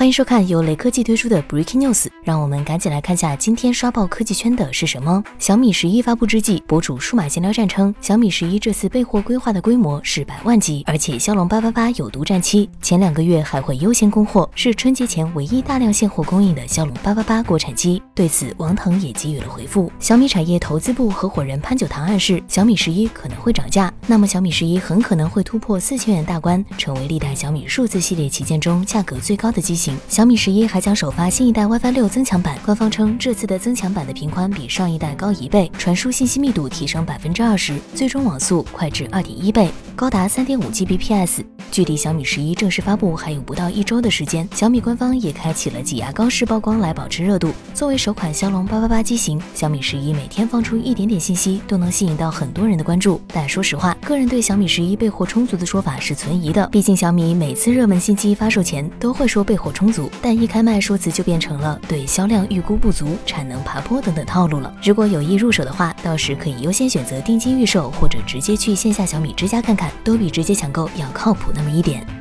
欢迎收看由雷科技推出的 Breaking News，让我们赶紧来看下今天刷爆科技圈的是什么。小米十一发布之际，博主数码闲聊站称，小米十一这次备货规划的规模是百万级，而且骁龙八八八有独占期，前两个月还会优先供货，是春节前唯一大量现货供应的骁龙八八八国产机。对此，王腾也给予了回复。小米产业投资部合伙人潘九堂暗示，小米十一可能会涨价，那么小米十一很可能会突破四千元大关，成为历代小米数字系列旗舰中价格最高的机型。小米十一还将首发新一代 WiFi 六增强版，官方称这次的增强版的频宽比上一代高一倍，传输信息密度提升百分之二十，最终网速快至二点一倍，高达三点五 Gbps。距离小米十一正式发布还有不到一周的时间，小米官方也开启了挤牙膏式曝光来保持热度。作为首款骁龙八八八机型，小米十一每天放出一点点信息都能吸引到很多人的关注。但说实话，个人对小米十一备货充足的说法是存疑的，毕竟小米每次热门新机发售前都会说备货充足，但一开卖说辞就变成了对销量预估不足、产能爬坡等等套路了。如果有意入手的话，到时可以优先选择定金预售，或者直接去线下小米之家看看，都比直接抢购要靠谱。那么一点。